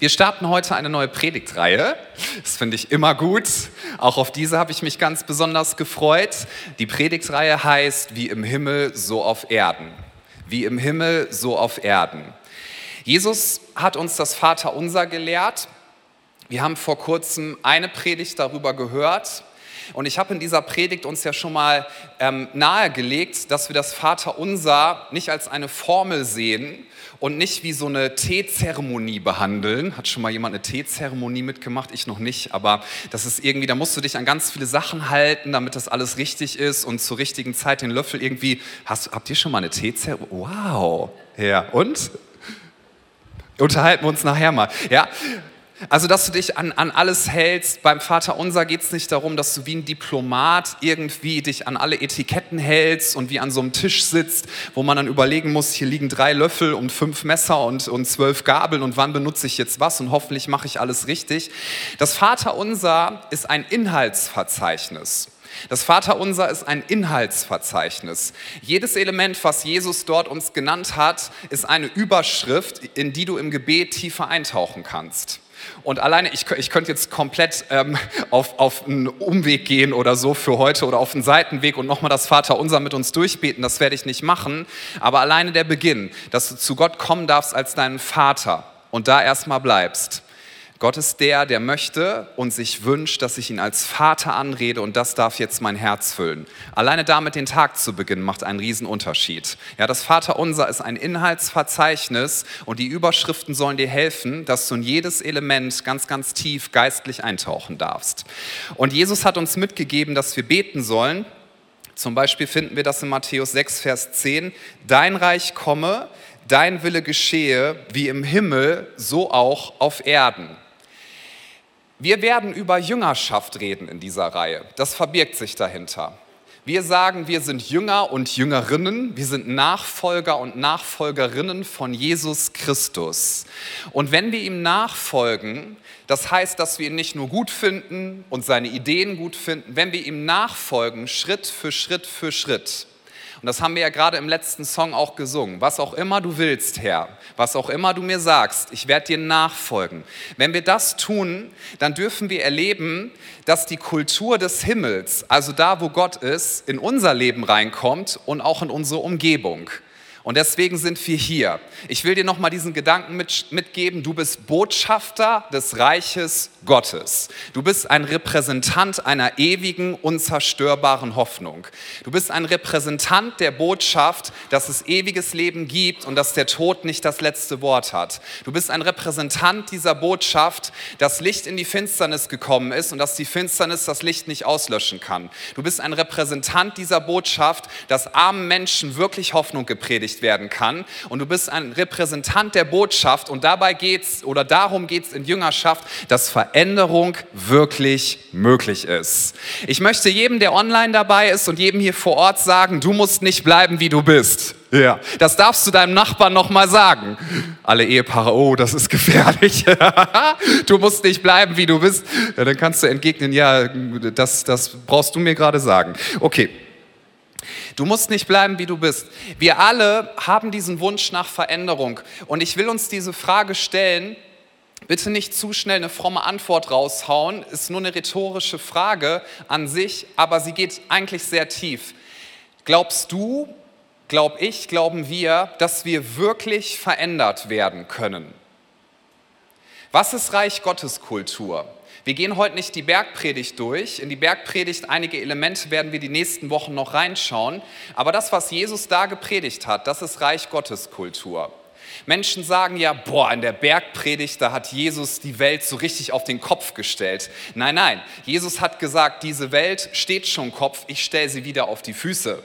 Wir starten heute eine neue Predigtreihe. Das finde ich immer gut. Auch auf diese habe ich mich ganz besonders gefreut. Die Predigtreihe heißt Wie im Himmel, so auf Erden. Wie im Himmel, so auf Erden. Jesus hat uns das Vaterunser gelehrt. Wir haben vor kurzem eine Predigt darüber gehört. Und ich habe in dieser Predigt uns ja schon mal ähm, nahegelegt, dass wir das Vaterunser nicht als eine Formel sehen, und nicht wie so eine Teezeremonie behandeln. Hat schon mal jemand eine Teezeremonie mitgemacht? Ich noch nicht, aber das ist irgendwie, da musst du dich an ganz viele Sachen halten, damit das alles richtig ist und zur richtigen Zeit den Löffel irgendwie. Hast, habt ihr schon mal eine Teezeremonie? Wow. Ja, und? Unterhalten wir uns nachher mal. Ja, also, dass du dich an, an alles hältst. Beim Vater Unser geht es nicht darum, dass du wie ein Diplomat irgendwie dich an alle Etiketten hältst und wie an so einem Tisch sitzt, wo man dann überlegen muss, hier liegen drei Löffel und fünf Messer und, und zwölf Gabeln und wann benutze ich jetzt was und hoffentlich mache ich alles richtig. Das Vater Unser ist ein Inhaltsverzeichnis. Das Vaterunser ist ein Inhaltsverzeichnis. Jedes Element, was Jesus dort uns genannt hat, ist eine Überschrift, in die du im Gebet tiefer eintauchen kannst. Und alleine, ich, ich könnte jetzt komplett ähm, auf, auf einen Umweg gehen oder so für heute oder auf einen Seitenweg und nochmal das Vaterunser mit uns durchbeten, das werde ich nicht machen. Aber alleine der Beginn, dass du zu Gott kommen darfst als deinen Vater und da erstmal bleibst Gott ist der, der möchte und sich wünscht, dass ich ihn als Vater anrede und das darf jetzt mein Herz füllen. Alleine damit den Tag zu beginnen macht einen Riesenunterschied. Ja, das Vaterunser ist ein Inhaltsverzeichnis und die Überschriften sollen dir helfen, dass du in jedes Element ganz, ganz tief geistlich eintauchen darfst. Und Jesus hat uns mitgegeben, dass wir beten sollen. Zum Beispiel finden wir das in Matthäus 6, Vers 10. Dein Reich komme, dein Wille geschehe, wie im Himmel, so auch auf Erden. Wir werden über Jüngerschaft reden in dieser Reihe. Das verbirgt sich dahinter. Wir sagen, wir sind Jünger und Jüngerinnen, wir sind Nachfolger und Nachfolgerinnen von Jesus Christus. Und wenn wir ihm nachfolgen, das heißt, dass wir ihn nicht nur gut finden und seine Ideen gut finden, wenn wir ihm nachfolgen, Schritt für Schritt für Schritt, und das haben wir ja gerade im letzten Song auch gesungen. Was auch immer du willst, Herr, was auch immer du mir sagst, ich werde dir nachfolgen. Wenn wir das tun, dann dürfen wir erleben, dass die Kultur des Himmels, also da, wo Gott ist, in unser Leben reinkommt und auch in unsere Umgebung. Und deswegen sind wir hier. Ich will dir nochmal diesen Gedanken mit, mitgeben. Du bist Botschafter des Reiches Gottes. Du bist ein Repräsentant einer ewigen, unzerstörbaren Hoffnung. Du bist ein Repräsentant der Botschaft, dass es ewiges Leben gibt und dass der Tod nicht das letzte Wort hat. Du bist ein Repräsentant dieser Botschaft, dass Licht in die Finsternis gekommen ist und dass die Finsternis das Licht nicht auslöschen kann. Du bist ein Repräsentant dieser Botschaft, dass armen Menschen wirklich Hoffnung gepredigt werden kann. Und du bist ein Repräsentant der Botschaft und dabei geht's oder darum geht es in Jüngerschaft, dass Veränderung wirklich möglich ist. Ich möchte jedem, der online dabei ist und jedem hier vor Ort sagen, du musst nicht bleiben, wie du bist. Ja, das darfst du deinem Nachbarn noch mal sagen. Alle Ehepaare, oh, das ist gefährlich. du musst nicht bleiben, wie du bist. Ja, dann kannst du entgegnen, ja, das, das brauchst du mir gerade sagen. Okay. Du musst nicht bleiben, wie du bist. Wir alle haben diesen Wunsch nach Veränderung. Und ich will uns diese Frage stellen, Bitte nicht zu schnell eine fromme Antwort raushauen, ist nur eine rhetorische Frage an sich, aber sie geht eigentlich sehr tief. Glaubst du, glaub ich, glauben wir, dass wir wirklich verändert werden können? Was ist Reich Gottes Kultur? Wir gehen heute nicht die Bergpredigt durch. In die Bergpredigt einige Elemente werden wir die nächsten Wochen noch reinschauen. Aber das, was Jesus da gepredigt hat, das ist Reich Gottes Kultur. Menschen sagen ja, boah, in der Bergpredigt, da hat Jesus die Welt so richtig auf den Kopf gestellt. Nein, nein, Jesus hat gesagt, diese Welt steht schon Kopf, ich stelle sie wieder auf die Füße.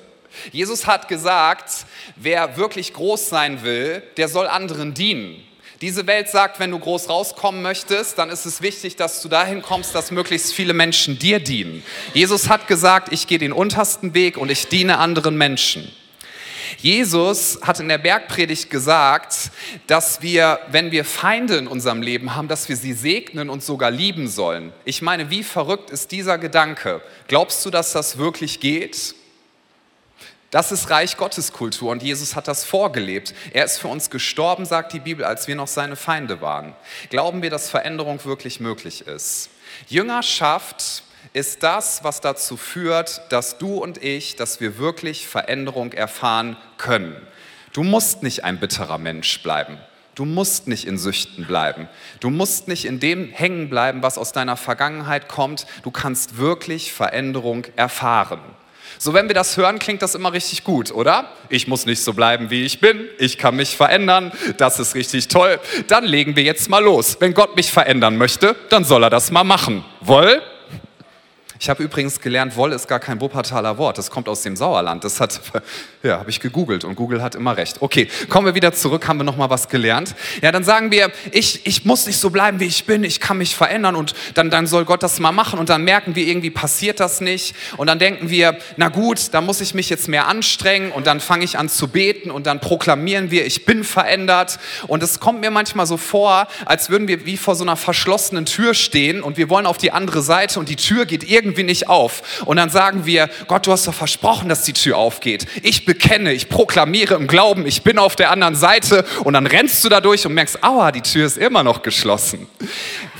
Jesus hat gesagt, wer wirklich groß sein will, der soll anderen dienen. Diese Welt sagt, wenn du groß rauskommen möchtest, dann ist es wichtig, dass du dahin kommst, dass möglichst viele Menschen dir dienen. Jesus hat gesagt, ich gehe den untersten Weg und ich diene anderen Menschen. Jesus hat in der Bergpredigt gesagt, dass wir, wenn wir Feinde in unserem Leben haben, dass wir sie segnen und sogar lieben sollen. Ich meine, wie verrückt ist dieser Gedanke? Glaubst du, dass das wirklich geht? Das ist Reich Gottes Kultur und Jesus hat das vorgelebt. Er ist für uns gestorben, sagt die Bibel, als wir noch seine Feinde waren. Glauben wir, dass Veränderung wirklich möglich ist? Jüngerschaft ist das, was dazu führt, dass du und ich, dass wir wirklich Veränderung erfahren können. Du musst nicht ein bitterer Mensch bleiben. Du musst nicht in Süchten bleiben. Du musst nicht in dem hängen bleiben, was aus deiner Vergangenheit kommt. Du kannst wirklich Veränderung erfahren. So, wenn wir das hören, klingt das immer richtig gut, oder? Ich muss nicht so bleiben, wie ich bin. Ich kann mich verändern. Das ist richtig toll. Dann legen wir jetzt mal los. Wenn Gott mich verändern möchte, dann soll er das mal machen. Woll? Ich habe übrigens gelernt, Woll ist gar kein Wuppertaler Wort. Das kommt aus dem Sauerland. Das hat, ja, habe ich gegoogelt und Google hat immer recht. Okay, kommen wir wieder zurück, haben wir noch mal was gelernt. Ja, dann sagen wir, ich, ich muss nicht so bleiben, wie ich bin. Ich kann mich verändern und dann, dann soll Gott das mal machen. Und dann merken wir, irgendwie passiert das nicht. Und dann denken wir, na gut, da muss ich mich jetzt mehr anstrengen. Und dann fange ich an zu beten und dann proklamieren wir, ich bin verändert. Und es kommt mir manchmal so vor, als würden wir wie vor so einer verschlossenen Tür stehen und wir wollen auf die andere Seite und die Tür geht irgendwie irgendwie nicht auf. Und dann sagen wir, Gott, du hast doch versprochen, dass die Tür aufgeht. Ich bekenne, ich proklamiere im Glauben, ich bin auf der anderen Seite. Und dann rennst du da durch und merkst, aua, die Tür ist immer noch geschlossen.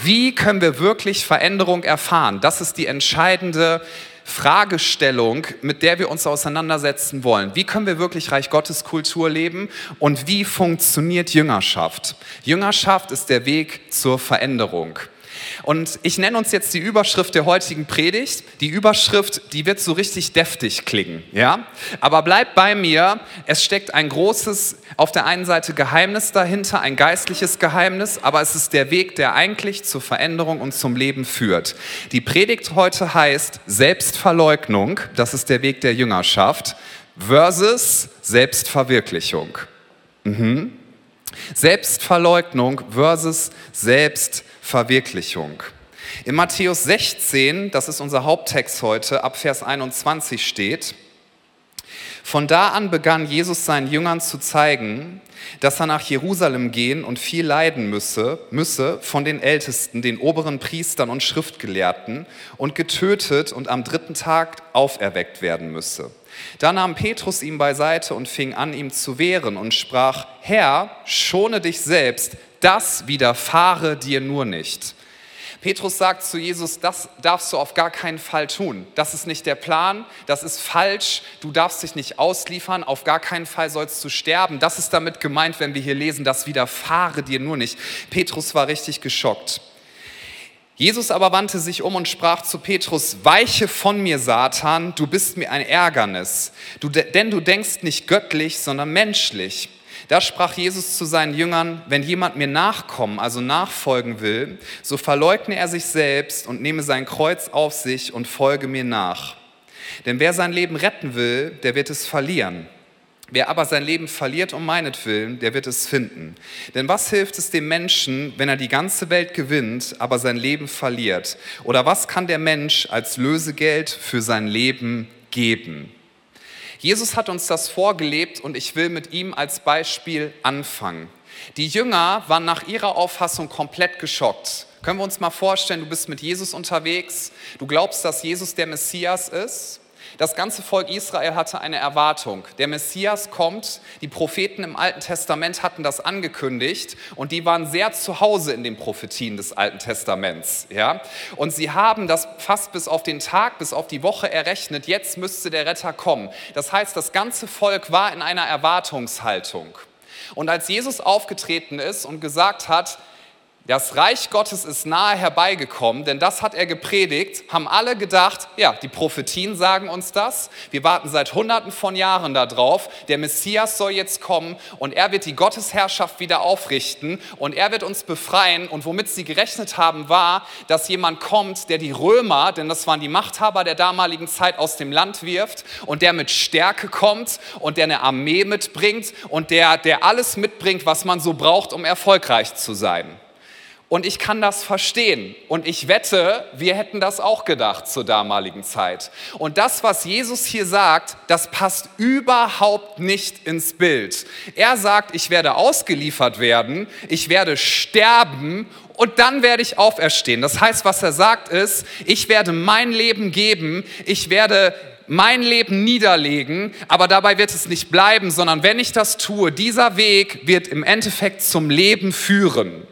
Wie können wir wirklich Veränderung erfahren? Das ist die entscheidende Fragestellung, mit der wir uns auseinandersetzen wollen. Wie können wir wirklich Reich Gottes Kultur leben und wie funktioniert Jüngerschaft? Jüngerschaft ist der Weg zur Veränderung. Und ich nenne uns jetzt die Überschrift der heutigen Predigt. Die Überschrift, die wird so richtig deftig klingen, ja? Aber bleibt bei mir, es steckt ein großes, auf der einen Seite Geheimnis dahinter, ein geistliches Geheimnis, aber es ist der Weg, der eigentlich zur Veränderung und zum Leben führt. Die Predigt heute heißt Selbstverleugnung, das ist der Weg der Jüngerschaft, versus Selbstverwirklichung. Mhm. Selbstverleugnung versus Selbstverwirklichung. Verwirklichung. In Matthäus 16, das ist unser Haupttext heute, ab Vers 21 steht, von da an begann Jesus seinen Jüngern zu zeigen, dass er nach Jerusalem gehen und viel leiden müsse, müsse von den Ältesten, den oberen Priestern und Schriftgelehrten und getötet und am dritten Tag auferweckt werden müsse. Da nahm Petrus ihn beiseite und fing an, ihm zu wehren und sprach, Herr, schone dich selbst, das widerfahre dir nur nicht. Petrus sagt zu Jesus, das darfst du auf gar keinen Fall tun. Das ist nicht der Plan, das ist falsch, du darfst dich nicht ausliefern, auf gar keinen Fall sollst du sterben. Das ist damit gemeint, wenn wir hier lesen, das widerfahre dir nur nicht. Petrus war richtig geschockt. Jesus aber wandte sich um und sprach zu Petrus, weiche von mir, Satan, du bist mir ein Ärgernis, du, denn du denkst nicht göttlich, sondern menschlich. Da sprach Jesus zu seinen Jüngern, wenn jemand mir nachkommen, also nachfolgen will, so verleugne er sich selbst und nehme sein Kreuz auf sich und folge mir nach. Denn wer sein Leben retten will, der wird es verlieren. Wer aber sein Leben verliert um meinetwillen, der wird es finden. Denn was hilft es dem Menschen, wenn er die ganze Welt gewinnt, aber sein Leben verliert? Oder was kann der Mensch als Lösegeld für sein Leben geben? Jesus hat uns das vorgelebt und ich will mit ihm als Beispiel anfangen. Die Jünger waren nach ihrer Auffassung komplett geschockt. Können wir uns mal vorstellen, du bist mit Jesus unterwegs, du glaubst, dass Jesus der Messias ist das ganze Volk Israel hatte eine Erwartung. Der Messias kommt. Die Propheten im Alten Testament hatten das angekündigt und die waren sehr zu Hause in den Prophetien des Alten Testaments. Ja? Und sie haben das fast bis auf den Tag, bis auf die Woche errechnet. Jetzt müsste der Retter kommen. Das heißt, das ganze Volk war in einer Erwartungshaltung. Und als Jesus aufgetreten ist und gesagt hat, das Reich Gottes ist nahe herbeigekommen, denn das hat er gepredigt, haben alle gedacht, ja, die Prophetien sagen uns das, wir warten seit Hunderten von Jahren darauf, der Messias soll jetzt kommen und er wird die Gottesherrschaft wieder aufrichten und er wird uns befreien. Und womit sie gerechnet haben war, dass jemand kommt, der die Römer, denn das waren die Machthaber der damaligen Zeit, aus dem Land wirft und der mit Stärke kommt und der eine Armee mitbringt und der, der alles mitbringt, was man so braucht, um erfolgreich zu sein. Und ich kann das verstehen. Und ich wette, wir hätten das auch gedacht zur damaligen Zeit. Und das, was Jesus hier sagt, das passt überhaupt nicht ins Bild. Er sagt, ich werde ausgeliefert werden, ich werde sterben und dann werde ich auferstehen. Das heißt, was er sagt ist, ich werde mein Leben geben, ich werde mein Leben niederlegen, aber dabei wird es nicht bleiben, sondern wenn ich das tue, dieser Weg wird im Endeffekt zum Leben führen.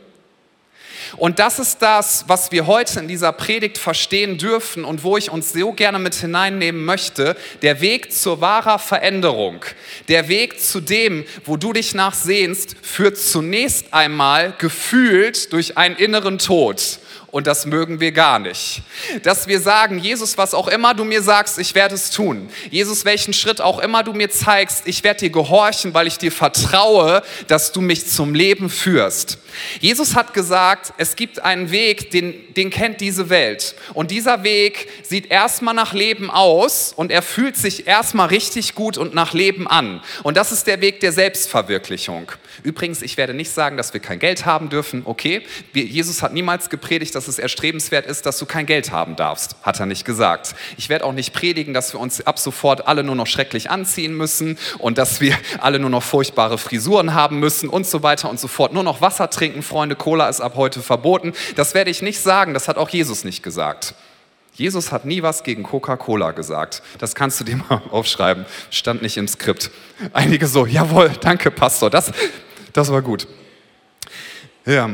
Und das ist das, was wir heute in dieser Predigt verstehen dürfen und wo ich uns so gerne mit hineinnehmen möchte. Der Weg zur wahrer Veränderung, der Weg zu dem, wo du dich nachsehnst, führt zunächst einmal gefühlt durch einen inneren Tod. Und das mögen wir gar nicht. Dass wir sagen, Jesus, was auch immer du mir sagst, ich werde es tun. Jesus, welchen Schritt auch immer du mir zeigst, ich werde dir gehorchen, weil ich dir vertraue, dass du mich zum Leben führst. Jesus hat gesagt, es gibt einen Weg, den, den kennt diese Welt. Und dieser Weg sieht erstmal nach Leben aus und er fühlt sich erstmal richtig gut und nach Leben an. Und das ist der Weg der Selbstverwirklichung. Übrigens, ich werde nicht sagen, dass wir kein Geld haben dürfen. Okay, Jesus hat niemals gepredigt, dass es erstrebenswert ist, dass du kein Geld haben darfst. Hat er nicht gesagt. Ich werde auch nicht predigen, dass wir uns ab sofort alle nur noch schrecklich anziehen müssen und dass wir alle nur noch furchtbare Frisuren haben müssen und so weiter und so fort. Nur noch Wasser trinken Freunde, Cola ist ab heute verboten. Das werde ich nicht sagen, das hat auch Jesus nicht gesagt. Jesus hat nie was gegen Coca-Cola gesagt. Das kannst du dir mal aufschreiben. Stand nicht im Skript. Einige so, jawohl, danke, Pastor, das, das war gut. Ja,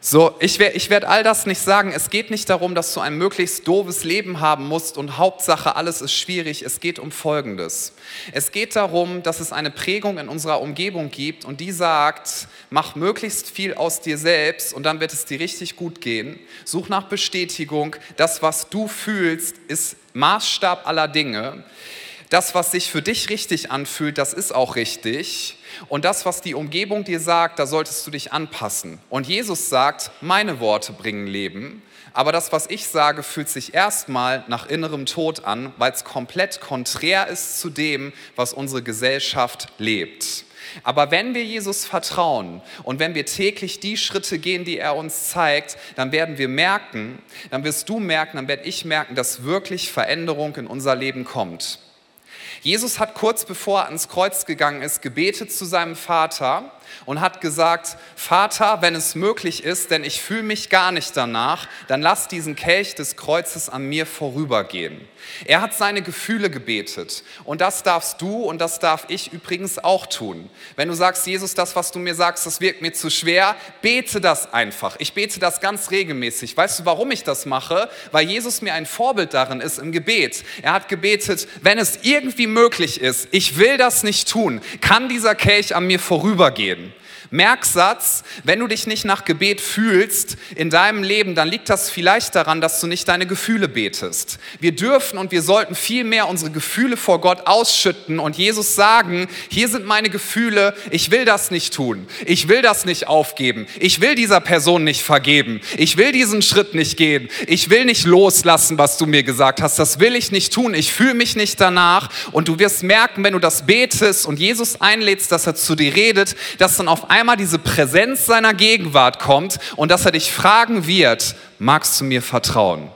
so, ich, werde all das nicht sagen. Es geht nicht darum, dass du ein möglichst doofes Leben haben musst und Hauptsache alles ist schwierig. Es geht um Folgendes. Es geht darum, dass es eine Prägung in unserer Umgebung gibt und die sagt, mach möglichst viel aus dir selbst und dann wird es dir richtig gut gehen. Such nach Bestätigung. Das, was du fühlst, ist Maßstab aller Dinge. Das, was sich für dich richtig anfühlt, das ist auch richtig. Und das, was die Umgebung dir sagt, da solltest du dich anpassen. Und Jesus sagt, meine Worte bringen Leben, aber das, was ich sage, fühlt sich erstmal nach innerem Tod an, weil es komplett konträr ist zu dem, was unsere Gesellschaft lebt. Aber wenn wir Jesus vertrauen und wenn wir täglich die Schritte gehen, die er uns zeigt, dann werden wir merken, dann wirst du merken, dann werde ich merken, dass wirklich Veränderung in unser Leben kommt. Jesus hat kurz bevor er ans Kreuz gegangen ist, gebetet zu seinem Vater und hat gesagt, Vater, wenn es möglich ist, denn ich fühle mich gar nicht danach, dann lass diesen Kelch des Kreuzes an mir vorübergehen. Er hat seine Gefühle gebetet und das darfst du und das darf ich übrigens auch tun. Wenn du sagst, Jesus, das, was du mir sagst, das wirkt mir zu schwer, bete das einfach. Ich bete das ganz regelmäßig. Weißt du, warum ich das mache? Weil Jesus mir ein Vorbild darin ist im Gebet. Er hat gebetet, wenn es irgendwie möglich ist, ich will das nicht tun, kann dieser Kelch an mir vorübergehen. Merksatz, wenn du dich nicht nach Gebet fühlst in deinem Leben, dann liegt das vielleicht daran, dass du nicht deine Gefühle betest. Wir dürfen und wir sollten viel mehr unsere Gefühle vor Gott ausschütten und Jesus sagen, hier sind meine Gefühle, ich will das nicht tun, ich will das nicht aufgeben, ich will dieser Person nicht vergeben, ich will diesen Schritt nicht gehen, ich will nicht loslassen, was du mir gesagt hast, das will ich nicht tun, ich fühle mich nicht danach. Und du wirst merken, wenn du das betest und Jesus einlädst, dass er zu dir redet, dass dann auf einmal diese Präsenz seiner Gegenwart kommt und dass er dich fragen wird, magst du mir vertrauen?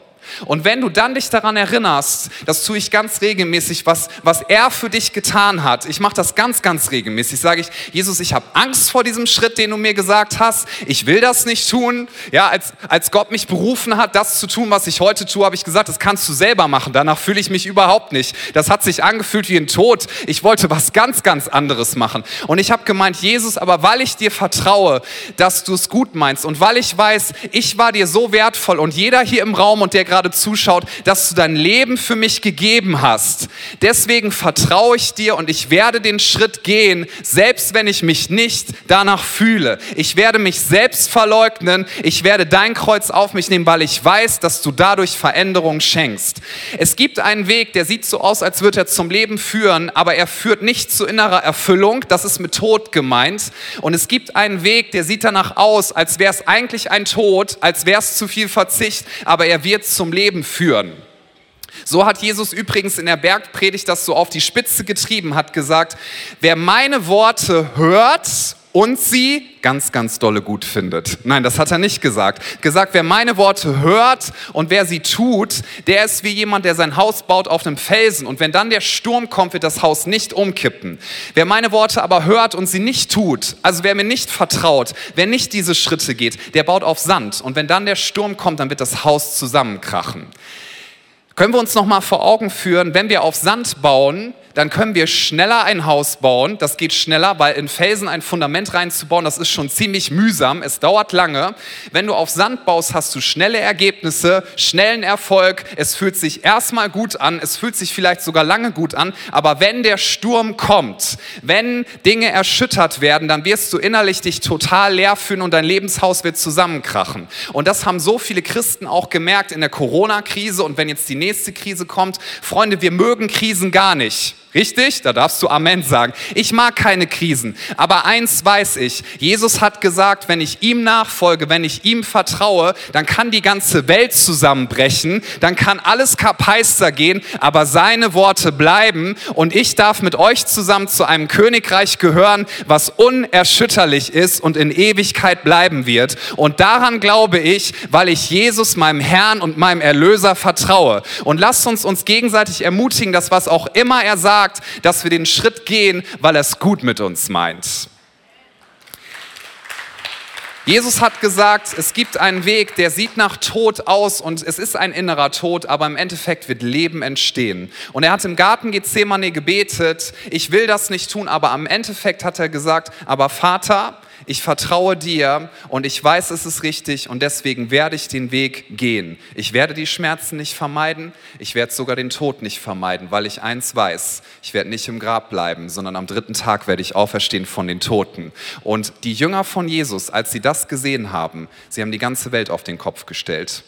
Und wenn du dann dich daran erinnerst, das tue ich ganz regelmäßig, was, was er für dich getan hat. Ich mache das ganz, ganz regelmäßig. Sage ich, Jesus, ich habe Angst vor diesem Schritt, den du mir gesagt hast. Ich will das nicht tun. Ja, als, als Gott mich berufen hat, das zu tun, was ich heute tue, habe ich gesagt, das kannst du selber machen. Danach fühle ich mich überhaupt nicht. Das hat sich angefühlt wie ein Tod. Ich wollte was ganz, ganz anderes machen. Und ich habe gemeint, Jesus, aber weil ich dir vertraue, dass du es gut meinst und weil ich weiß, ich war dir so wertvoll und jeder hier im Raum und der gerade gerade zuschaut, dass du dein Leben für mich gegeben hast. Deswegen vertraue ich dir und ich werde den Schritt gehen, selbst wenn ich mich nicht danach fühle. Ich werde mich selbst verleugnen. Ich werde dein Kreuz auf mich nehmen, weil ich weiß, dass du dadurch Veränderung schenkst. Es gibt einen Weg, der sieht so aus, als würde er zum Leben führen, aber er führt nicht zu innerer Erfüllung. Das ist mit Tod gemeint. Und es gibt einen Weg, der sieht danach aus, als wäre es eigentlich ein Tod, als wäre es zu viel Verzicht, aber er wird zum Leben führen. So hat Jesus übrigens in der Bergpredigt das so auf die Spitze getrieben, hat gesagt, wer meine Worte hört und sie ganz, ganz dolle gut findet. Nein, das hat er nicht gesagt. Gesagt, wer meine Worte hört und wer sie tut, der ist wie jemand, der sein Haus baut auf einem Felsen. Und wenn dann der Sturm kommt, wird das Haus nicht umkippen. Wer meine Worte aber hört und sie nicht tut, also wer mir nicht vertraut, wer nicht diese Schritte geht, der baut auf Sand. Und wenn dann der Sturm kommt, dann wird das Haus zusammenkrachen. Können wir uns noch mal vor Augen führen, wenn wir auf Sand bauen, dann können wir schneller ein Haus bauen. Das geht schneller, weil in Felsen ein Fundament reinzubauen, das ist schon ziemlich mühsam. Es dauert lange. Wenn du auf Sand baust, hast du schnelle Ergebnisse, schnellen Erfolg. Es fühlt sich erstmal gut an. Es fühlt sich vielleicht sogar lange gut an. Aber wenn der Sturm kommt, wenn Dinge erschüttert werden, dann wirst du innerlich dich total leer fühlen und dein Lebenshaus wird zusammenkrachen. Und das haben so viele Christen auch gemerkt in der Corona-Krise. Und wenn jetzt die nächste Krise kommt, Freunde, wir mögen Krisen gar nicht. Richtig? Da darfst du Amen sagen. Ich mag keine Krisen. Aber eins weiß ich. Jesus hat gesagt, wenn ich ihm nachfolge, wenn ich ihm vertraue, dann kann die ganze Welt zusammenbrechen, dann kann alles kapeister gehen, aber seine Worte bleiben und ich darf mit euch zusammen zu einem Königreich gehören, was unerschütterlich ist und in Ewigkeit bleiben wird. Und daran glaube ich, weil ich Jesus, meinem Herrn und meinem Erlöser vertraue. Und lasst uns uns gegenseitig ermutigen, dass was auch immer er sagt, sagt, dass wir den Schritt gehen, weil er es gut mit uns meint. Jesus hat gesagt, es gibt einen Weg, der sieht nach Tod aus und es ist ein innerer Tod, aber im Endeffekt wird Leben entstehen. Und er hat im Garten Gethsemane gebetet, ich will das nicht tun, aber am Endeffekt hat er gesagt, aber Vater, ich vertraue dir und ich weiß, es ist richtig und deswegen werde ich den Weg gehen. Ich werde die Schmerzen nicht vermeiden, ich werde sogar den Tod nicht vermeiden, weil ich eins weiß, ich werde nicht im Grab bleiben, sondern am dritten Tag werde ich auferstehen von den Toten. Und die Jünger von Jesus, als sie das gesehen haben, sie haben die ganze Welt auf den Kopf gestellt.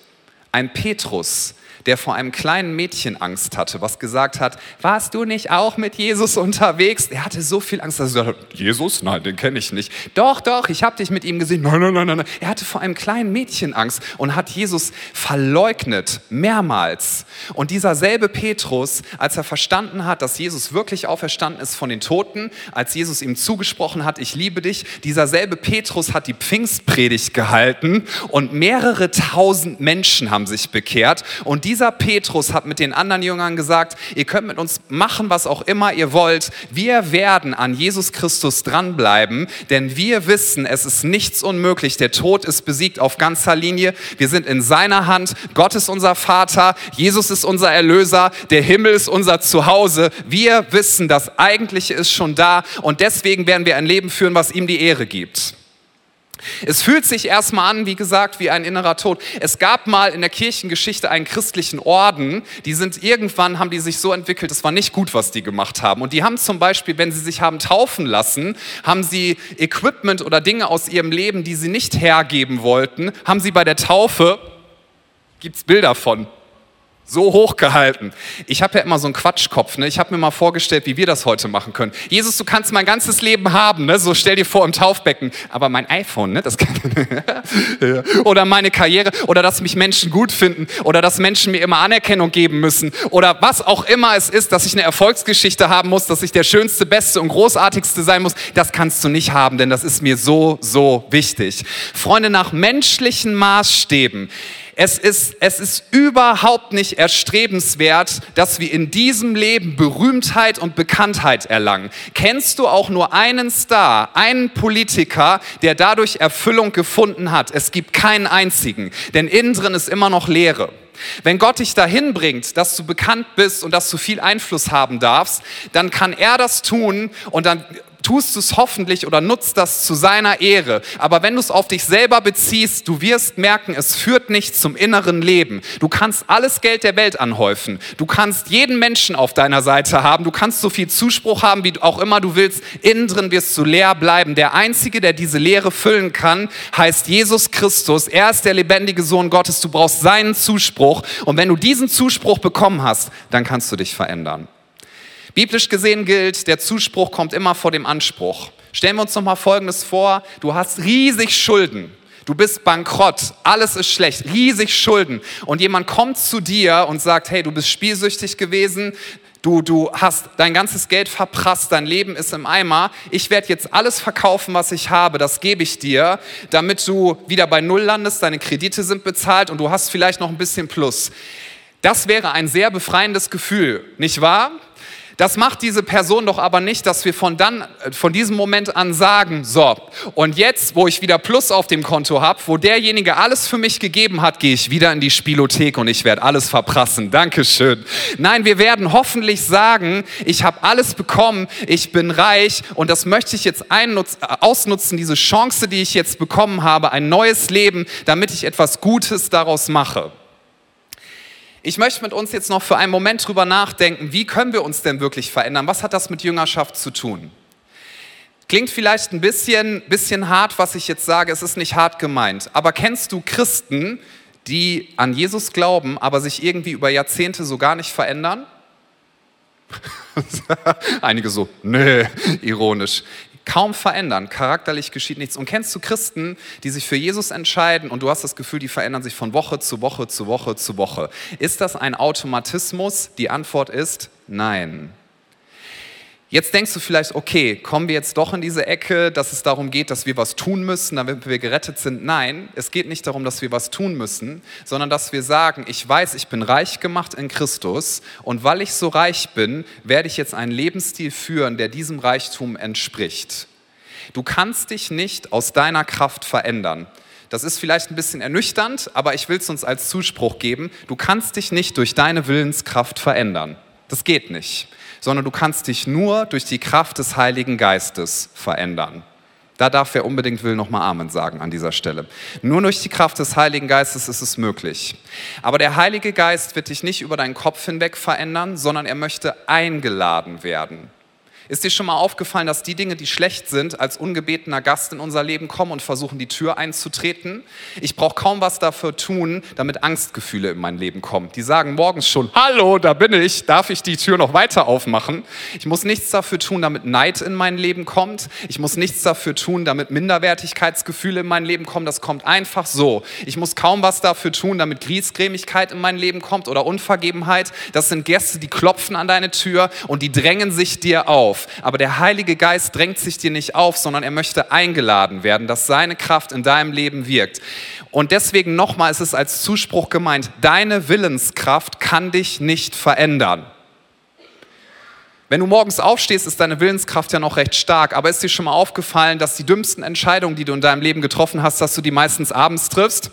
Ein Petrus, der vor einem kleinen Mädchen Angst hatte, was gesagt hat, warst du nicht auch mit Jesus unterwegs? Er hatte so viel Angst, dass er gesagt hat, Jesus? Nein, den kenne ich nicht. Doch, doch, ich habe dich mit ihm gesehen. Nein, nein, nein, nein. Er hatte vor einem kleinen Mädchen Angst und hat Jesus verleugnet, mehrmals. Und dieser selbe Petrus, als er verstanden hat, dass Jesus wirklich auferstanden ist von den Toten, als Jesus ihm zugesprochen hat, ich liebe dich, dieser selbe Petrus hat die Pfingstpredigt gehalten und mehrere tausend Menschen haben sich bekehrt. Und die dieser Petrus hat mit den anderen Jüngern gesagt, ihr könnt mit uns machen, was auch immer ihr wollt. Wir werden an Jesus Christus dranbleiben, denn wir wissen, es ist nichts unmöglich. Der Tod ist besiegt auf ganzer Linie. Wir sind in seiner Hand. Gott ist unser Vater. Jesus ist unser Erlöser. Der Himmel ist unser Zuhause. Wir wissen, das Eigentliche ist schon da und deswegen werden wir ein Leben führen, was ihm die Ehre gibt. Es fühlt sich erstmal an, wie gesagt, wie ein innerer Tod. Es gab mal in der Kirchengeschichte einen christlichen Orden, die sind irgendwann, haben die sich so entwickelt, es war nicht gut, was die gemacht haben. Und die haben zum Beispiel, wenn sie sich haben taufen lassen, haben sie Equipment oder Dinge aus ihrem Leben, die sie nicht hergeben wollten, haben sie bei der Taufe, gibt es Bilder von, so hochgehalten. Ich habe ja immer so einen Quatschkopf. Ne? Ich habe mir mal vorgestellt, wie wir das heute machen können. Jesus, du kannst mein ganzes Leben haben. Ne? So stell dir vor im Taufbecken. Aber mein iPhone, ne? das kann oder meine Karriere oder dass mich Menschen gut finden oder dass Menschen mir immer Anerkennung geben müssen oder was auch immer es ist, dass ich eine Erfolgsgeschichte haben muss, dass ich der schönste, beste und großartigste sein muss. Das kannst du nicht haben, denn das ist mir so, so wichtig. Freunde, nach menschlichen Maßstäben es ist, es ist überhaupt nicht erstrebenswert, dass wir in diesem Leben Berühmtheit und Bekanntheit erlangen. Kennst du auch nur einen Star, einen Politiker, der dadurch Erfüllung gefunden hat? Es gibt keinen einzigen, denn innen drin ist immer noch Leere. Wenn Gott dich dahin bringt, dass du bekannt bist und dass du viel Einfluss haben darfst, dann kann er das tun und dann tust du es hoffentlich oder nutzt das zu seiner Ehre. Aber wenn du es auf dich selber beziehst, du wirst merken, es führt nicht zum inneren Leben. Du kannst alles Geld der Welt anhäufen. Du kannst jeden Menschen auf deiner Seite haben. Du kannst so viel Zuspruch haben, wie auch immer du willst. Innen drin wirst du leer bleiben. Der Einzige, der diese Leere füllen kann, heißt Jesus Christus. Er ist der lebendige Sohn Gottes. Du brauchst seinen Zuspruch. Und wenn du diesen Zuspruch bekommen hast, dann kannst du dich verändern. Biblisch gesehen gilt, der Zuspruch kommt immer vor dem Anspruch. Stellen wir uns noch mal Folgendes vor: Du hast riesig Schulden. Du bist bankrott, alles ist schlecht, riesig Schulden. Und jemand kommt zu dir und sagt, hey, du bist spielsüchtig gewesen, du, du hast dein ganzes Geld verprasst, dein Leben ist im Eimer. Ich werde jetzt alles verkaufen, was ich habe, das gebe ich dir, damit du wieder bei Null landest, deine Kredite sind bezahlt und du hast vielleicht noch ein bisschen Plus. Das wäre ein sehr befreiendes Gefühl, nicht wahr? Das macht diese Person doch aber nicht, dass wir von, dann, von diesem Moment an sagen, so, und jetzt, wo ich wieder Plus auf dem Konto habe, wo derjenige alles für mich gegeben hat, gehe ich wieder in die Spielothek und ich werde alles verprassen. Dankeschön. Nein, wir werden hoffentlich sagen, ich habe alles bekommen, ich bin reich und das möchte ich jetzt ausnutzen, diese Chance, die ich jetzt bekommen habe, ein neues Leben, damit ich etwas Gutes daraus mache. Ich möchte mit uns jetzt noch für einen Moment drüber nachdenken, wie können wir uns denn wirklich verändern? Was hat das mit Jüngerschaft zu tun? Klingt vielleicht ein bisschen, bisschen hart, was ich jetzt sage, es ist nicht hart gemeint. Aber kennst du Christen, die an Jesus glauben, aber sich irgendwie über Jahrzehnte so gar nicht verändern? Einige so, nö, ironisch kaum verändern. Charakterlich geschieht nichts. Und kennst du Christen, die sich für Jesus entscheiden und du hast das Gefühl, die verändern sich von Woche zu Woche zu Woche zu Woche? Ist das ein Automatismus? Die Antwort ist nein. Jetzt denkst du vielleicht, okay, kommen wir jetzt doch in diese Ecke, dass es darum geht, dass wir was tun müssen, damit wir gerettet sind. Nein, es geht nicht darum, dass wir was tun müssen, sondern dass wir sagen, ich weiß, ich bin reich gemacht in Christus und weil ich so reich bin, werde ich jetzt einen Lebensstil führen, der diesem Reichtum entspricht. Du kannst dich nicht aus deiner Kraft verändern. Das ist vielleicht ein bisschen ernüchternd, aber ich will es uns als Zuspruch geben. Du kannst dich nicht durch deine Willenskraft verändern. Das geht nicht sondern du kannst dich nur durch die Kraft des Heiligen Geistes verändern. Da darf wer unbedingt will nochmal Amen sagen an dieser Stelle. Nur durch die Kraft des Heiligen Geistes ist es möglich. Aber der Heilige Geist wird dich nicht über deinen Kopf hinweg verändern, sondern er möchte eingeladen werden. Ist dir schon mal aufgefallen, dass die Dinge, die schlecht sind, als ungebetener Gast in unser Leben kommen und versuchen, die Tür einzutreten? Ich brauche kaum was dafür tun, damit Angstgefühle in mein Leben kommen. Die sagen morgens schon, hallo, da bin ich, darf ich die Tür noch weiter aufmachen? Ich muss nichts dafür tun, damit Neid in mein Leben kommt. Ich muss nichts dafür tun, damit Minderwertigkeitsgefühle in mein Leben kommen. Das kommt einfach so. Ich muss kaum was dafür tun, damit Griesgrämigkeit in mein Leben kommt oder Unvergebenheit. Das sind Gäste, die klopfen an deine Tür und die drängen sich dir auf. Aber der Heilige Geist drängt sich dir nicht auf, sondern er möchte eingeladen werden, dass seine Kraft in deinem Leben wirkt. Und deswegen nochmal ist es als Zuspruch gemeint, deine Willenskraft kann dich nicht verändern. Wenn du morgens aufstehst, ist deine Willenskraft ja noch recht stark, aber ist dir schon mal aufgefallen, dass die dümmsten Entscheidungen, die du in deinem Leben getroffen hast, dass du die meistens abends triffst?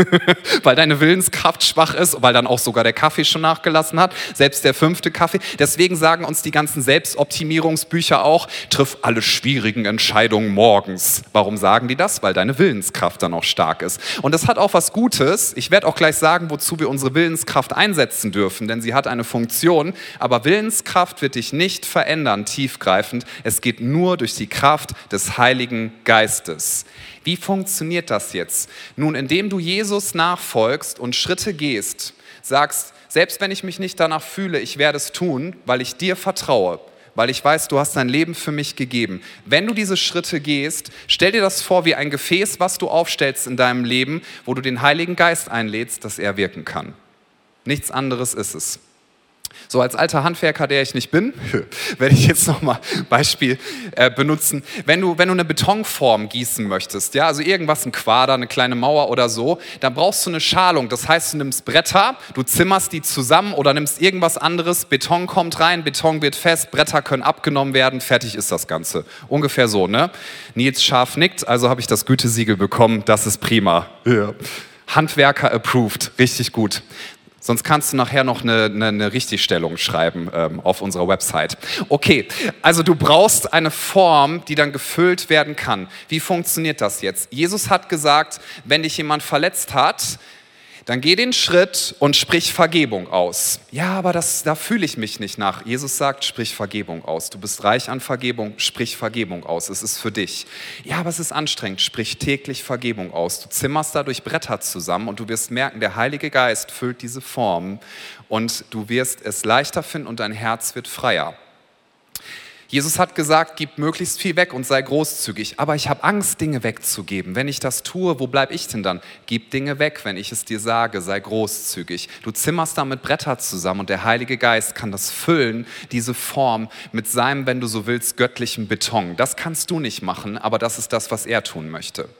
weil deine Willenskraft schwach ist, weil dann auch sogar der Kaffee schon nachgelassen hat, selbst der fünfte Kaffee. Deswegen sagen uns die ganzen Selbstoptimierungsbücher auch, triff alle schwierigen Entscheidungen morgens. Warum sagen die das? Weil deine Willenskraft dann auch stark ist. Und das hat auch was Gutes. Ich werde auch gleich sagen, wozu wir unsere Willenskraft einsetzen dürfen, denn sie hat eine Funktion. Aber Willenskraft Kraft wird dich nicht verändern, tiefgreifend. Es geht nur durch die Kraft des Heiligen Geistes. Wie funktioniert das jetzt? Nun, indem du Jesus nachfolgst und Schritte gehst, sagst, selbst wenn ich mich nicht danach fühle, ich werde es tun, weil ich dir vertraue, weil ich weiß, du hast dein Leben für mich gegeben. Wenn du diese Schritte gehst, stell dir das vor wie ein Gefäß, was du aufstellst in deinem Leben, wo du den Heiligen Geist einlädst, dass er wirken kann. Nichts anderes ist es. So als alter Handwerker, der ich nicht bin, werde ich jetzt nochmal ein Beispiel äh, benutzen. Wenn du, wenn du eine Betonform gießen möchtest, ja, also irgendwas, ein Quader, eine kleine Mauer oder so, dann brauchst du eine Schalung. Das heißt, du nimmst Bretter, du zimmerst die zusammen oder nimmst irgendwas anderes, Beton kommt rein, Beton wird fest, Bretter können abgenommen werden, fertig ist das Ganze. Ungefähr so, ne? Nils scharf nickt, also habe ich das Gütesiegel bekommen, das ist prima. Ja. Handwerker approved, richtig gut. Sonst kannst du nachher noch eine, eine, eine Richtigstellung schreiben ähm, auf unserer Website. Okay, also du brauchst eine Form, die dann gefüllt werden kann. Wie funktioniert das jetzt? Jesus hat gesagt, wenn dich jemand verletzt hat, dann geh den Schritt und sprich Vergebung aus. Ja, aber das, da fühle ich mich nicht nach. Jesus sagt, sprich Vergebung aus. Du bist reich an Vergebung, sprich Vergebung aus. Es ist für dich. Ja, aber es ist anstrengend. Sprich täglich Vergebung aus. Du zimmerst dadurch Bretter zusammen und du wirst merken, der Heilige Geist füllt diese Form und du wirst es leichter finden und dein Herz wird freier. Jesus hat gesagt, gib möglichst viel weg und sei großzügig. Aber ich habe Angst, Dinge wegzugeben. Wenn ich das tue, wo bleibe ich denn dann? Gib Dinge weg, wenn ich es dir sage, sei großzügig. Du zimmerst damit Bretter zusammen und der Heilige Geist kann das füllen, diese Form mit seinem, wenn du so willst, göttlichen Beton. Das kannst du nicht machen, aber das ist das, was er tun möchte.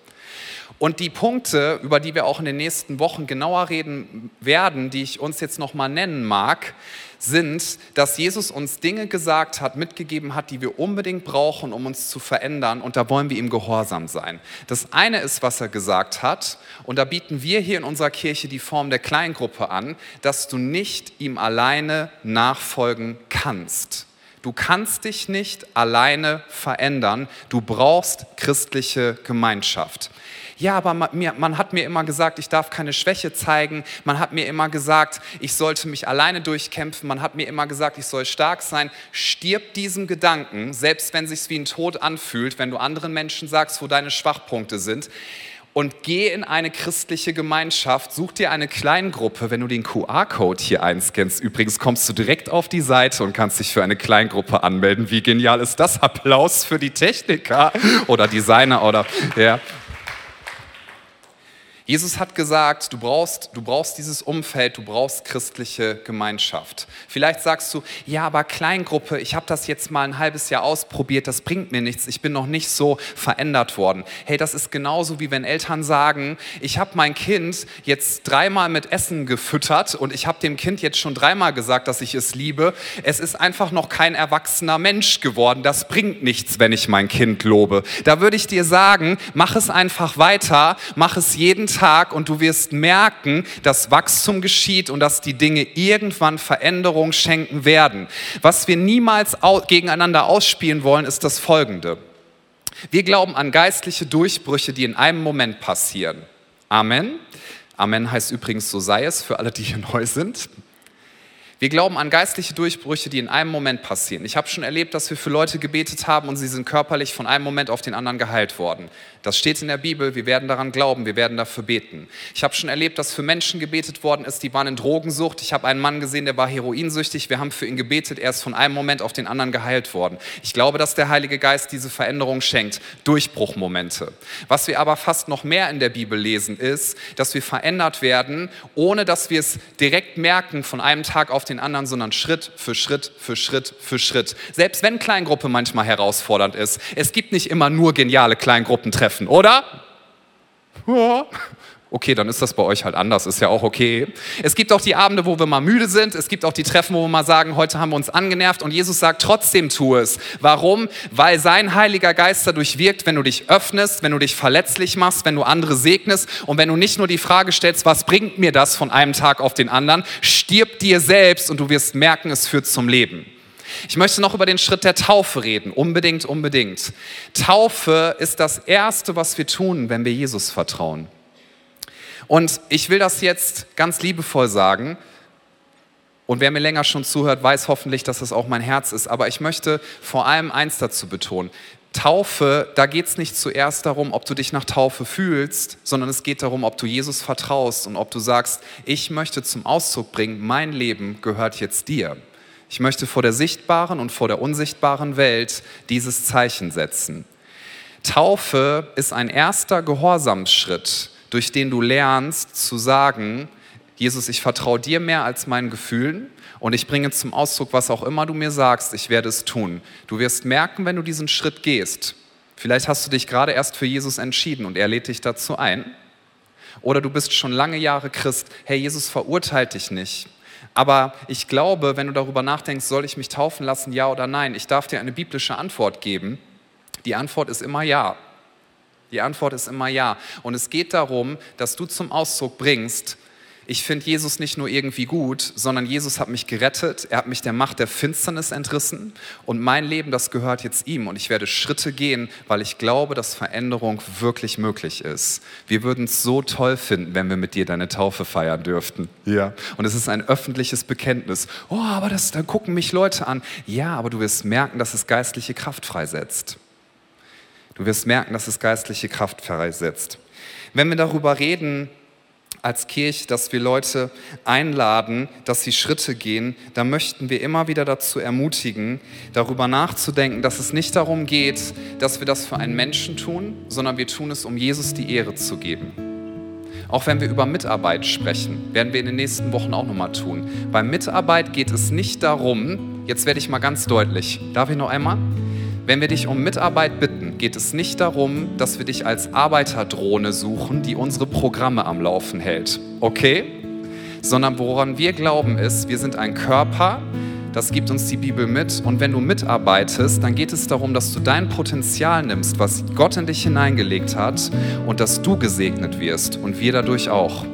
Und die Punkte, über die wir auch in den nächsten Wochen genauer reden werden, die ich uns jetzt nochmal nennen mag, sind, dass Jesus uns Dinge gesagt hat, mitgegeben hat, die wir unbedingt brauchen, um uns zu verändern. Und da wollen wir ihm gehorsam sein. Das eine ist, was er gesagt hat. Und da bieten wir hier in unserer Kirche die Form der Kleingruppe an, dass du nicht ihm alleine nachfolgen kannst. Du kannst dich nicht alleine verändern. Du brauchst christliche Gemeinschaft ja, aber man, man hat mir immer gesagt, ich darf keine Schwäche zeigen. Man hat mir immer gesagt, ich sollte mich alleine durchkämpfen. Man hat mir immer gesagt, ich soll stark sein. Stirb diesem Gedanken, selbst wenn es sich wie ein Tod anfühlt, wenn du anderen Menschen sagst, wo deine Schwachpunkte sind und geh in eine christliche Gemeinschaft, such dir eine Kleingruppe. Wenn du den QR-Code hier einscannst, übrigens kommst du direkt auf die Seite und kannst dich für eine Kleingruppe anmelden. Wie genial ist das? Applaus für die Techniker oder Designer oder ja. Jesus hat gesagt, du brauchst, du brauchst dieses Umfeld, du brauchst christliche Gemeinschaft. Vielleicht sagst du, ja, aber Kleingruppe, ich habe das jetzt mal ein halbes Jahr ausprobiert, das bringt mir nichts, ich bin noch nicht so verändert worden. Hey, das ist genauso wie wenn Eltern sagen, ich habe mein Kind jetzt dreimal mit Essen gefüttert und ich habe dem Kind jetzt schon dreimal gesagt, dass ich es liebe. Es ist einfach noch kein erwachsener Mensch geworden. Das bringt nichts, wenn ich mein Kind lobe. Da würde ich dir sagen, mach es einfach weiter, mach es jeden Tag Tag und du wirst merken, dass Wachstum geschieht und dass die Dinge irgendwann Veränderung schenken werden. Was wir niemals gegeneinander ausspielen wollen, ist das Folgende. Wir glauben an geistliche Durchbrüche, die in einem Moment passieren. Amen. Amen heißt übrigens, so sei es für alle, die hier neu sind. Wir glauben an geistliche Durchbrüche, die in einem Moment passieren. Ich habe schon erlebt, dass wir für Leute gebetet haben und sie sind körperlich von einem Moment auf den anderen geheilt worden. Das steht in der Bibel, wir werden daran glauben, wir werden dafür beten. Ich habe schon erlebt, dass für Menschen gebetet worden ist, die waren in Drogensucht. Ich habe einen Mann gesehen, der war heroinsüchtig. Wir haben für ihn gebetet, er ist von einem Moment auf den anderen geheilt worden. Ich glaube, dass der Heilige Geist diese Veränderung schenkt, Durchbruchmomente. Was wir aber fast noch mehr in der Bibel lesen, ist, dass wir verändert werden, ohne dass wir es direkt merken von einem Tag auf den anderen, sondern Schritt für Schritt für Schritt für Schritt. Selbst wenn Kleingruppe manchmal herausfordernd ist, es gibt nicht immer nur geniale Kleingruppentreffen, oder? Okay, dann ist das bei euch halt anders, ist ja auch okay. Es gibt auch die Abende, wo wir mal müde sind. Es gibt auch die Treffen, wo wir mal sagen, heute haben wir uns angenervt. Und Jesus sagt, trotzdem tu es. Warum? Weil sein Heiliger Geist dadurch wirkt, wenn du dich öffnest, wenn du dich verletzlich machst, wenn du andere segnest und wenn du nicht nur die Frage stellst, was bringt mir das von einem Tag auf den anderen, stirb dir selbst und du wirst merken, es führt zum Leben. Ich möchte noch über den Schritt der Taufe reden. Unbedingt, unbedingt. Taufe ist das Erste, was wir tun, wenn wir Jesus vertrauen. Und ich will das jetzt ganz liebevoll sagen. Und wer mir länger schon zuhört, weiß hoffentlich, dass das auch mein Herz ist. Aber ich möchte vor allem eins dazu betonen. Taufe, da geht es nicht zuerst darum, ob du dich nach Taufe fühlst, sondern es geht darum, ob du Jesus vertraust und ob du sagst, ich möchte zum Ausdruck bringen, mein Leben gehört jetzt dir. Ich möchte vor der sichtbaren und vor der unsichtbaren Welt dieses Zeichen setzen. Taufe ist ein erster Gehorsamsschritt durch den du lernst zu sagen, Jesus, ich vertraue dir mehr als meinen Gefühlen und ich bringe zum Ausdruck, was auch immer du mir sagst, ich werde es tun. Du wirst merken, wenn du diesen Schritt gehst, vielleicht hast du dich gerade erst für Jesus entschieden und er lädt dich dazu ein. Oder du bist schon lange Jahre Christ, hey, Jesus verurteilt dich nicht. Aber ich glaube, wenn du darüber nachdenkst, soll ich mich taufen lassen, ja oder nein, ich darf dir eine biblische Antwort geben. Die Antwort ist immer ja. Die Antwort ist immer ja. Und es geht darum, dass du zum Ausdruck bringst, ich finde Jesus nicht nur irgendwie gut, sondern Jesus hat mich gerettet, er hat mich der Macht der Finsternis entrissen und mein Leben, das gehört jetzt ihm und ich werde Schritte gehen, weil ich glaube, dass Veränderung wirklich möglich ist. Wir würden es so toll finden, wenn wir mit dir deine Taufe feiern dürften. Ja. Und es ist ein öffentliches Bekenntnis. Oh, aber das, dann gucken mich Leute an. Ja, aber du wirst merken, dass es geistliche Kraft freisetzt. Du wirst merken, dass es geistliche Kraft freisetzt. Wenn wir darüber reden, als Kirche, dass wir Leute einladen, dass sie Schritte gehen, dann möchten wir immer wieder dazu ermutigen, darüber nachzudenken, dass es nicht darum geht, dass wir das für einen Menschen tun, sondern wir tun es, um Jesus die Ehre zu geben. Auch wenn wir über Mitarbeit sprechen, werden wir in den nächsten Wochen auch nochmal tun. Bei Mitarbeit geht es nicht darum, jetzt werde ich mal ganz deutlich, darf ich noch einmal? Wenn wir dich um Mitarbeit bitten, geht es nicht darum, dass wir dich als Arbeiterdrohne suchen, die unsere Programme am Laufen hält. Okay? Sondern woran wir glauben ist, wir sind ein Körper, das gibt uns die Bibel mit. Und wenn du mitarbeitest, dann geht es darum, dass du dein Potenzial nimmst, was Gott in dich hineingelegt hat und dass du gesegnet wirst und wir dadurch auch.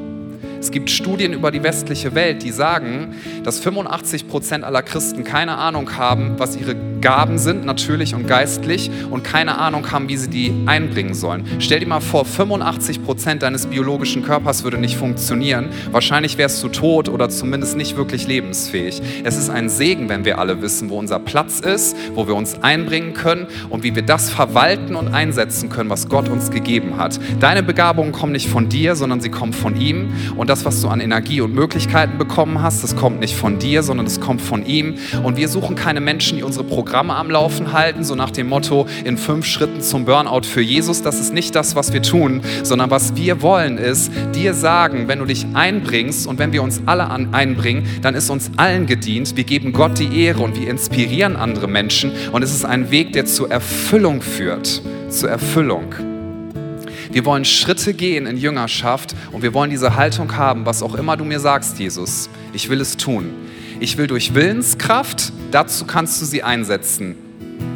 Es gibt Studien über die westliche Welt, die sagen, dass 85 Prozent aller Christen keine Ahnung haben, was ihre Gaben sind, natürlich und geistlich, und keine Ahnung haben, wie sie die einbringen sollen. Stell dir mal vor, 85 Prozent deines biologischen Körpers würde nicht funktionieren. Wahrscheinlich wärst du tot oder zumindest nicht wirklich lebensfähig. Es ist ein Segen, wenn wir alle wissen, wo unser Platz ist, wo wir uns einbringen können und wie wir das verwalten und einsetzen können, was Gott uns gegeben hat. Deine Begabungen kommen nicht von dir, sondern sie kommen von ihm. Und das, was du an Energie und Möglichkeiten bekommen hast, das kommt nicht von dir, sondern das kommt von ihm. Und wir suchen keine Menschen, die unsere Programme am Laufen halten, so nach dem Motto in fünf Schritten zum Burnout für Jesus. Das ist nicht das, was wir tun, sondern was wir wollen ist, dir sagen, wenn du dich einbringst und wenn wir uns alle einbringen, dann ist uns allen gedient. Wir geben Gott die Ehre und wir inspirieren andere Menschen und es ist ein Weg, der zur Erfüllung führt. Zur Erfüllung. Wir wollen Schritte gehen in Jüngerschaft und wir wollen diese Haltung haben, was auch immer du mir sagst, Jesus. Ich will es tun. Ich will durch Willenskraft, dazu kannst du sie einsetzen,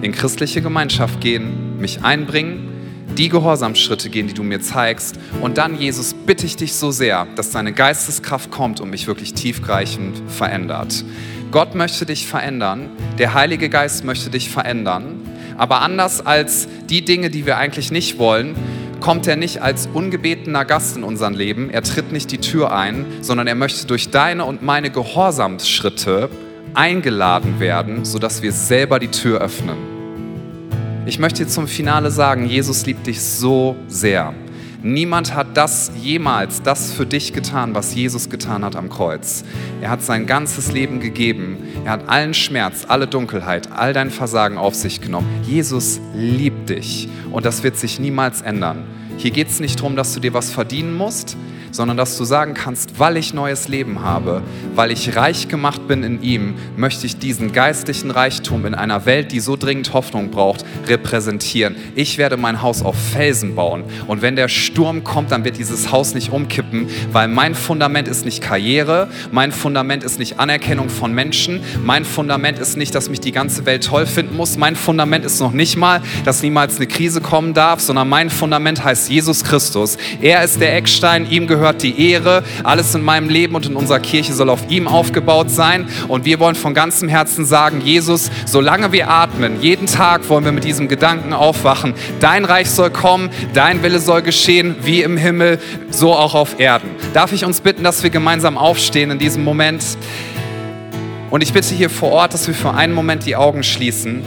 in christliche Gemeinschaft gehen, mich einbringen, die Gehorsamschritte gehen, die du mir zeigst. Und dann, Jesus, bitte ich dich so sehr, dass deine Geisteskraft kommt und mich wirklich tiefgreifend verändert. Gott möchte dich verändern, der Heilige Geist möchte dich verändern, aber anders als die Dinge, die wir eigentlich nicht wollen, kommt er nicht als ungebetener Gast in unser Leben, er tritt nicht die Tür ein, sondern er möchte durch deine und meine Gehorsamsschritte eingeladen werden, sodass wir selber die Tür öffnen. Ich möchte dir zum Finale sagen, Jesus liebt dich so sehr. Niemand hat das jemals, das für dich getan, was Jesus getan hat am Kreuz. Er hat sein ganzes Leben gegeben. Er hat allen Schmerz, alle Dunkelheit, all dein Versagen auf sich genommen. Jesus liebt dich und das wird sich niemals ändern. Hier geht es nicht darum, dass du dir was verdienen musst sondern dass du sagen kannst, weil ich neues Leben habe, weil ich reich gemacht bin in ihm, möchte ich diesen geistlichen Reichtum in einer Welt, die so dringend Hoffnung braucht, repräsentieren. Ich werde mein Haus auf Felsen bauen und wenn der Sturm kommt, dann wird dieses Haus nicht umkippen, weil mein Fundament ist nicht Karriere, mein Fundament ist nicht Anerkennung von Menschen, mein Fundament ist nicht, dass mich die ganze Welt toll finden muss, mein Fundament ist noch nicht mal, dass niemals eine Krise kommen darf, sondern mein Fundament heißt Jesus Christus. Er ist der Eckstein, ihm gehört gehört die Ehre. Alles in meinem Leben und in unserer Kirche soll auf ihm aufgebaut sein. Und wir wollen von ganzem Herzen sagen, Jesus, solange wir atmen, jeden Tag wollen wir mit diesem Gedanken aufwachen. Dein Reich soll kommen, dein Wille soll geschehen, wie im Himmel, so auch auf Erden. Darf ich uns bitten, dass wir gemeinsam aufstehen in diesem Moment? Und ich bitte hier vor Ort, dass wir für einen Moment die Augen schließen.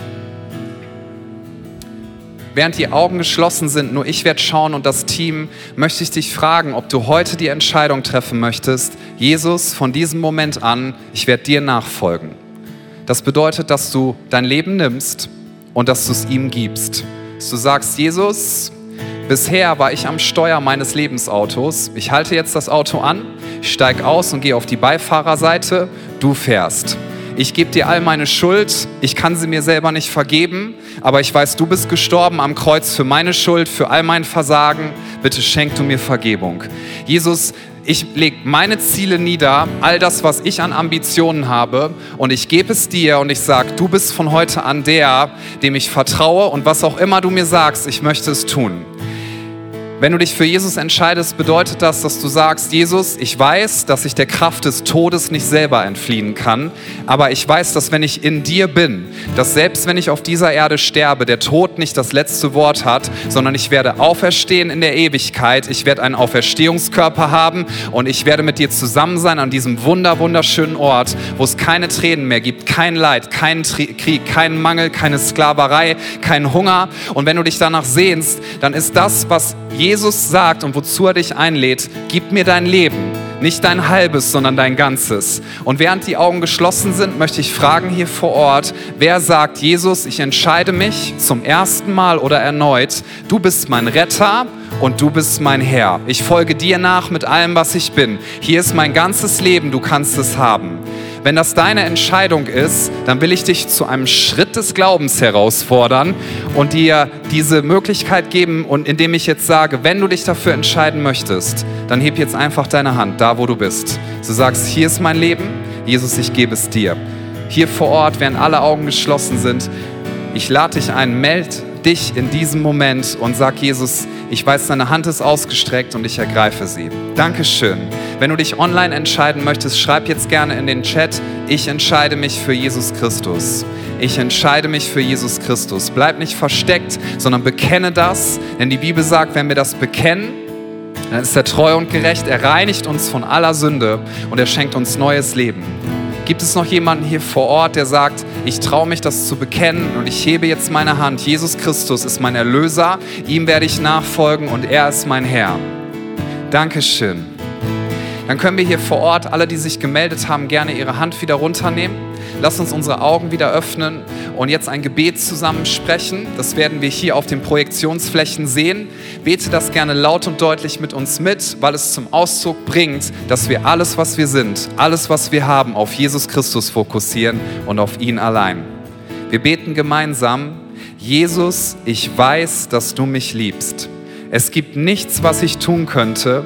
Während die Augen geschlossen sind, nur ich werde schauen und das Team, möchte ich dich fragen, ob du heute die Entscheidung treffen möchtest, Jesus, von diesem Moment an, ich werde dir nachfolgen. Das bedeutet, dass du dein Leben nimmst und dass du es ihm gibst. Du sagst, Jesus, bisher war ich am Steuer meines Lebensautos. Ich halte jetzt das Auto an, steige aus und gehe auf die Beifahrerseite. Du fährst. Ich gebe dir all meine Schuld, ich kann sie mir selber nicht vergeben, aber ich weiß, du bist gestorben am Kreuz für meine Schuld, für all mein Versagen. Bitte schenk du mir Vergebung. Jesus, ich lege meine Ziele nieder, all das, was ich an Ambitionen habe, und ich gebe es dir und ich sage, du bist von heute an der, dem ich vertraue und was auch immer du mir sagst, ich möchte es tun. Wenn du dich für Jesus entscheidest, bedeutet das, dass du sagst, Jesus, ich weiß, dass ich der Kraft des Todes nicht selber entfliehen kann, aber ich weiß, dass wenn ich in dir bin, dass selbst wenn ich auf dieser Erde sterbe, der Tod nicht das letzte Wort hat, sondern ich werde auferstehen in der Ewigkeit, ich werde einen Auferstehungskörper haben und ich werde mit dir zusammen sein an diesem wunder wunderschönen Ort, wo es keine Tränen mehr gibt, kein Leid, keinen Krieg, keinen Mangel, keine Sklaverei, keinen Hunger. Und wenn du dich danach sehnst, dann ist das, was Jesus Jesus sagt und wozu er dich einlädt, gib mir dein Leben, nicht dein halbes, sondern dein ganzes. Und während die Augen geschlossen sind, möchte ich fragen hier vor Ort, wer sagt, Jesus, ich entscheide mich zum ersten Mal oder erneut, du bist mein Retter und du bist mein Herr. Ich folge dir nach mit allem, was ich bin. Hier ist mein ganzes Leben, du kannst es haben. Wenn das deine Entscheidung ist, dann will ich dich zu einem Schritt des Glaubens herausfordern und dir diese Möglichkeit geben und indem ich jetzt sage, wenn du dich dafür entscheiden möchtest, dann heb jetzt einfach deine Hand da, wo du bist. Du sagst, hier ist mein Leben, Jesus, ich gebe es dir. Hier vor Ort, während alle Augen geschlossen sind, ich lade dich ein, meld dich in diesem Moment und sag Jesus, ich weiß, deine Hand ist ausgestreckt und ich ergreife sie. Dankeschön. Wenn du dich online entscheiden möchtest, schreib jetzt gerne in den Chat, ich entscheide mich für Jesus Christus. Ich entscheide mich für Jesus Christus. Bleib nicht versteckt, sondern bekenne das, denn die Bibel sagt, wenn wir das bekennen, dann ist er treu und gerecht, er reinigt uns von aller Sünde und er schenkt uns neues Leben. Gibt es noch jemanden hier vor Ort, der sagt, ich traue mich das zu bekennen und ich hebe jetzt meine Hand. Jesus Christus ist mein Erlöser, ihm werde ich nachfolgen und er ist mein Herr. Dankeschön. Dann können wir hier vor Ort, alle, die sich gemeldet haben, gerne ihre Hand wieder runternehmen. Lass uns unsere Augen wieder öffnen und jetzt ein Gebet zusammen sprechen. Das werden wir hier auf den Projektionsflächen sehen. Bete das gerne laut und deutlich mit uns mit, weil es zum Ausdruck bringt, dass wir alles, was wir sind, alles, was wir haben, auf Jesus Christus fokussieren und auf ihn allein. Wir beten gemeinsam, Jesus, ich weiß, dass du mich liebst. Es gibt nichts, was ich tun könnte,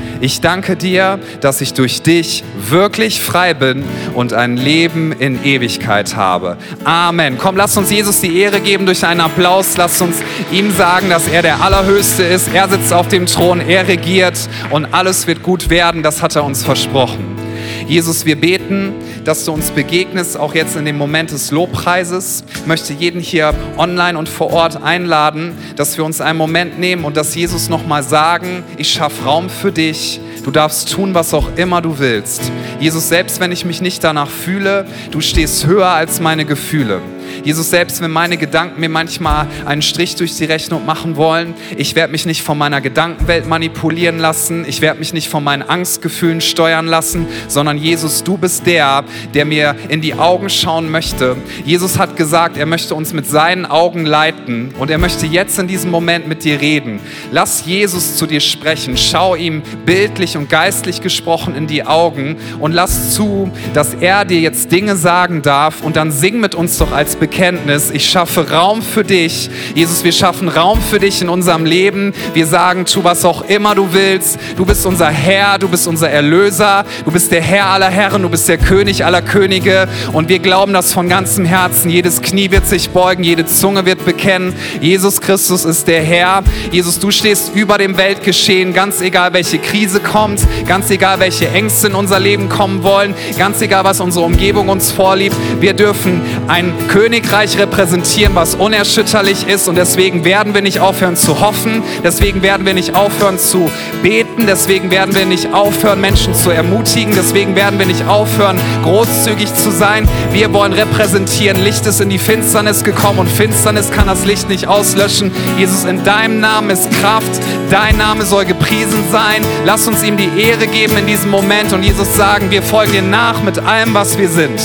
Ich danke dir, dass ich durch dich wirklich frei bin und ein Leben in Ewigkeit habe. Amen. Komm, lass uns Jesus die Ehre geben durch einen Applaus. Lass uns ihm sagen, dass er der Allerhöchste ist. Er sitzt auf dem Thron, er regiert und alles wird gut werden. Das hat er uns versprochen. Jesus, wir beten, dass du uns begegnest, auch jetzt in dem Moment des Lobpreises. Ich möchte jeden hier online und vor Ort einladen, dass wir uns einen Moment nehmen und dass Jesus nochmal sagen, ich schaffe Raum für dich. Du darfst tun, was auch immer du willst. Jesus, selbst wenn ich mich nicht danach fühle, du stehst höher als meine Gefühle. Jesus, selbst wenn meine Gedanken mir manchmal einen Strich durch die Rechnung machen wollen, ich werde mich nicht von meiner Gedankenwelt manipulieren lassen, ich werde mich nicht von meinen Angstgefühlen steuern lassen, sondern Jesus, du bist der, der mir in die Augen schauen möchte. Jesus hat gesagt, er möchte uns mit seinen Augen leiten und er möchte jetzt in diesem Moment mit dir reden. Lass Jesus zu dir sprechen, schau ihm bildlich und geistlich gesprochen in die Augen und lass zu, dass er dir jetzt Dinge sagen darf und dann sing mit uns doch als Bekenntnis, ich schaffe Raum für dich. Jesus, wir schaffen Raum für dich in unserem Leben. Wir sagen, tu was auch immer du willst. Du bist unser Herr, du bist unser Erlöser, du bist der Herr aller Herren, du bist der König aller Könige. Und wir glauben das von ganzem Herzen. Jedes Knie wird sich beugen, jede Zunge wird bekennen. Jesus Christus ist der Herr. Jesus, du stehst über dem Weltgeschehen, ganz egal welche Krise kommt, ganz egal welche Ängste in unser Leben kommen wollen, ganz egal was unsere Umgebung uns vorliebt. Wir dürfen ein König Königreich repräsentieren, was unerschütterlich ist. Und deswegen werden wir nicht aufhören zu hoffen. Deswegen werden wir nicht aufhören zu beten. Deswegen werden wir nicht aufhören, Menschen zu ermutigen. Deswegen werden wir nicht aufhören, großzügig zu sein. Wir wollen repräsentieren. Licht ist in die Finsternis gekommen und Finsternis kann das Licht nicht auslöschen. Jesus, in deinem Namen ist Kraft. Dein Name soll gepriesen sein. Lass uns ihm die Ehre geben in diesem Moment und Jesus sagen, wir folgen dir nach mit allem, was wir sind.